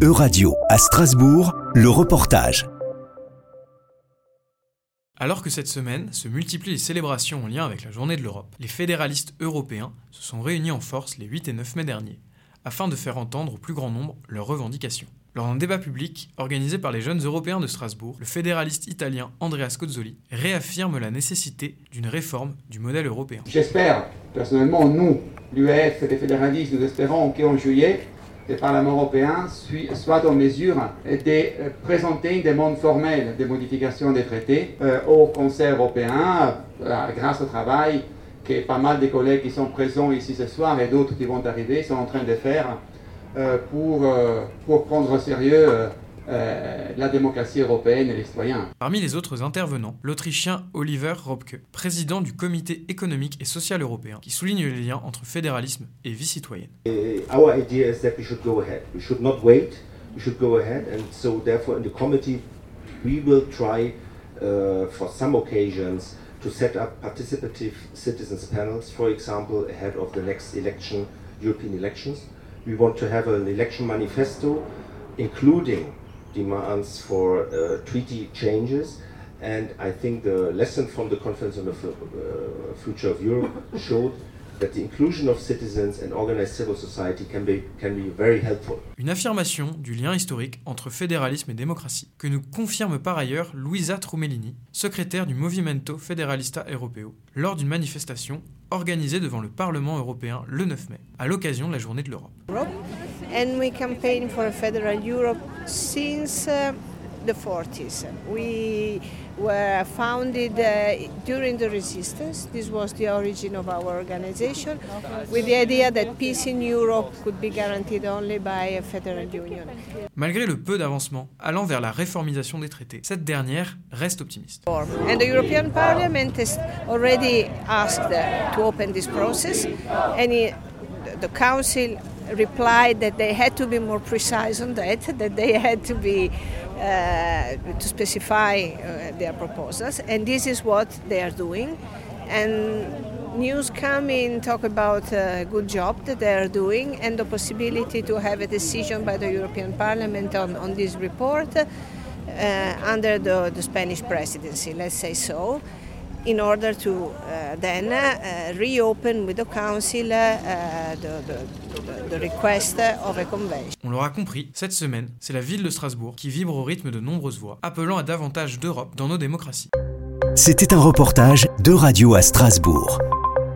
Euradio à Strasbourg, le reportage. Alors que cette semaine se multiplient les célébrations en lien avec la journée de l'Europe, les fédéralistes européens se sont réunis en force les 8 et 9 mai dernier, afin de faire entendre au plus grand nombre leurs revendications. Lors d'un débat public organisé par les jeunes européens de Strasbourg, le fédéraliste italien Andrea Scozzoli réaffirme la nécessité d'une réforme du modèle européen. J'espère, personnellement, nous, l'UEF et les fédéralistes, nous espérons qu'en juillet, le Parlement européen soit en mesure de euh, présenter une demande formelle de modification des traités euh, au Conseil européen euh, grâce au travail que pas mal de collègues qui sont présents ici ce soir et d'autres qui vont arriver sont en train de faire pour, pour prendre au sérieux euh, la démocratie européenne et les citoyens. Parmi les autres intervenants, l'Autrichien Oliver Robke, président du Comité économique et social européen, qui souligne les liens entre fédéralisme et vie citoyenne. Uh, our idea is that we should go ahead. We should not wait. We should go ahead, and so therefore, in the committee, we will try, uh, for some occasions, to set up participative citizens panels, for example, ahead of the next election, European elections. We want to have an election manifesto, including demands for uh, treaty changes. And I think the lesson from the Conference on the uh, Future of Europe showed that the inclusion of citizens and organized civil society can be, can be very helpful. Une affirmation du lien historique entre fédéralisme et démocratie, que nous confirme par ailleurs Luisa Trumellini, secrétaire du Movimento Federalista Europeo, lors d'une manifestation organisée devant le Parlement européen le 9 mai, à l'occasion de la Journée de l'Europe. And we campaign for a federal Europe since uh, the 40s. We were founded uh, during the resistance. This was the origin of our organization, with the idea that peace in Europe could be guaranteed only by a federal union. Malgré le peu d'avancement allant vers la réformisation des traités, cette dernière reste optimiste. And the European Parliament has already asked uh, to open this process, and the Council replied that they had to be more precise on that, that they had to be uh, to specify uh, their proposals, and this is what they are doing. And news come in talk about a good job that they are doing and the possibility to have a decision by the European Parliament on, on this report uh, under the, the Spanish presidency, let's say so. In order to uh, then uh, reopen with the council uh, the, the, the request of a convention. On l'aura compris, cette semaine, c'est la ville de Strasbourg qui vibre au rythme de nombreuses voix, appelant à davantage d'Europe dans nos démocraties. C'était un reportage de Radio à Strasbourg,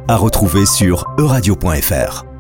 à retrouver sur euradio.fr.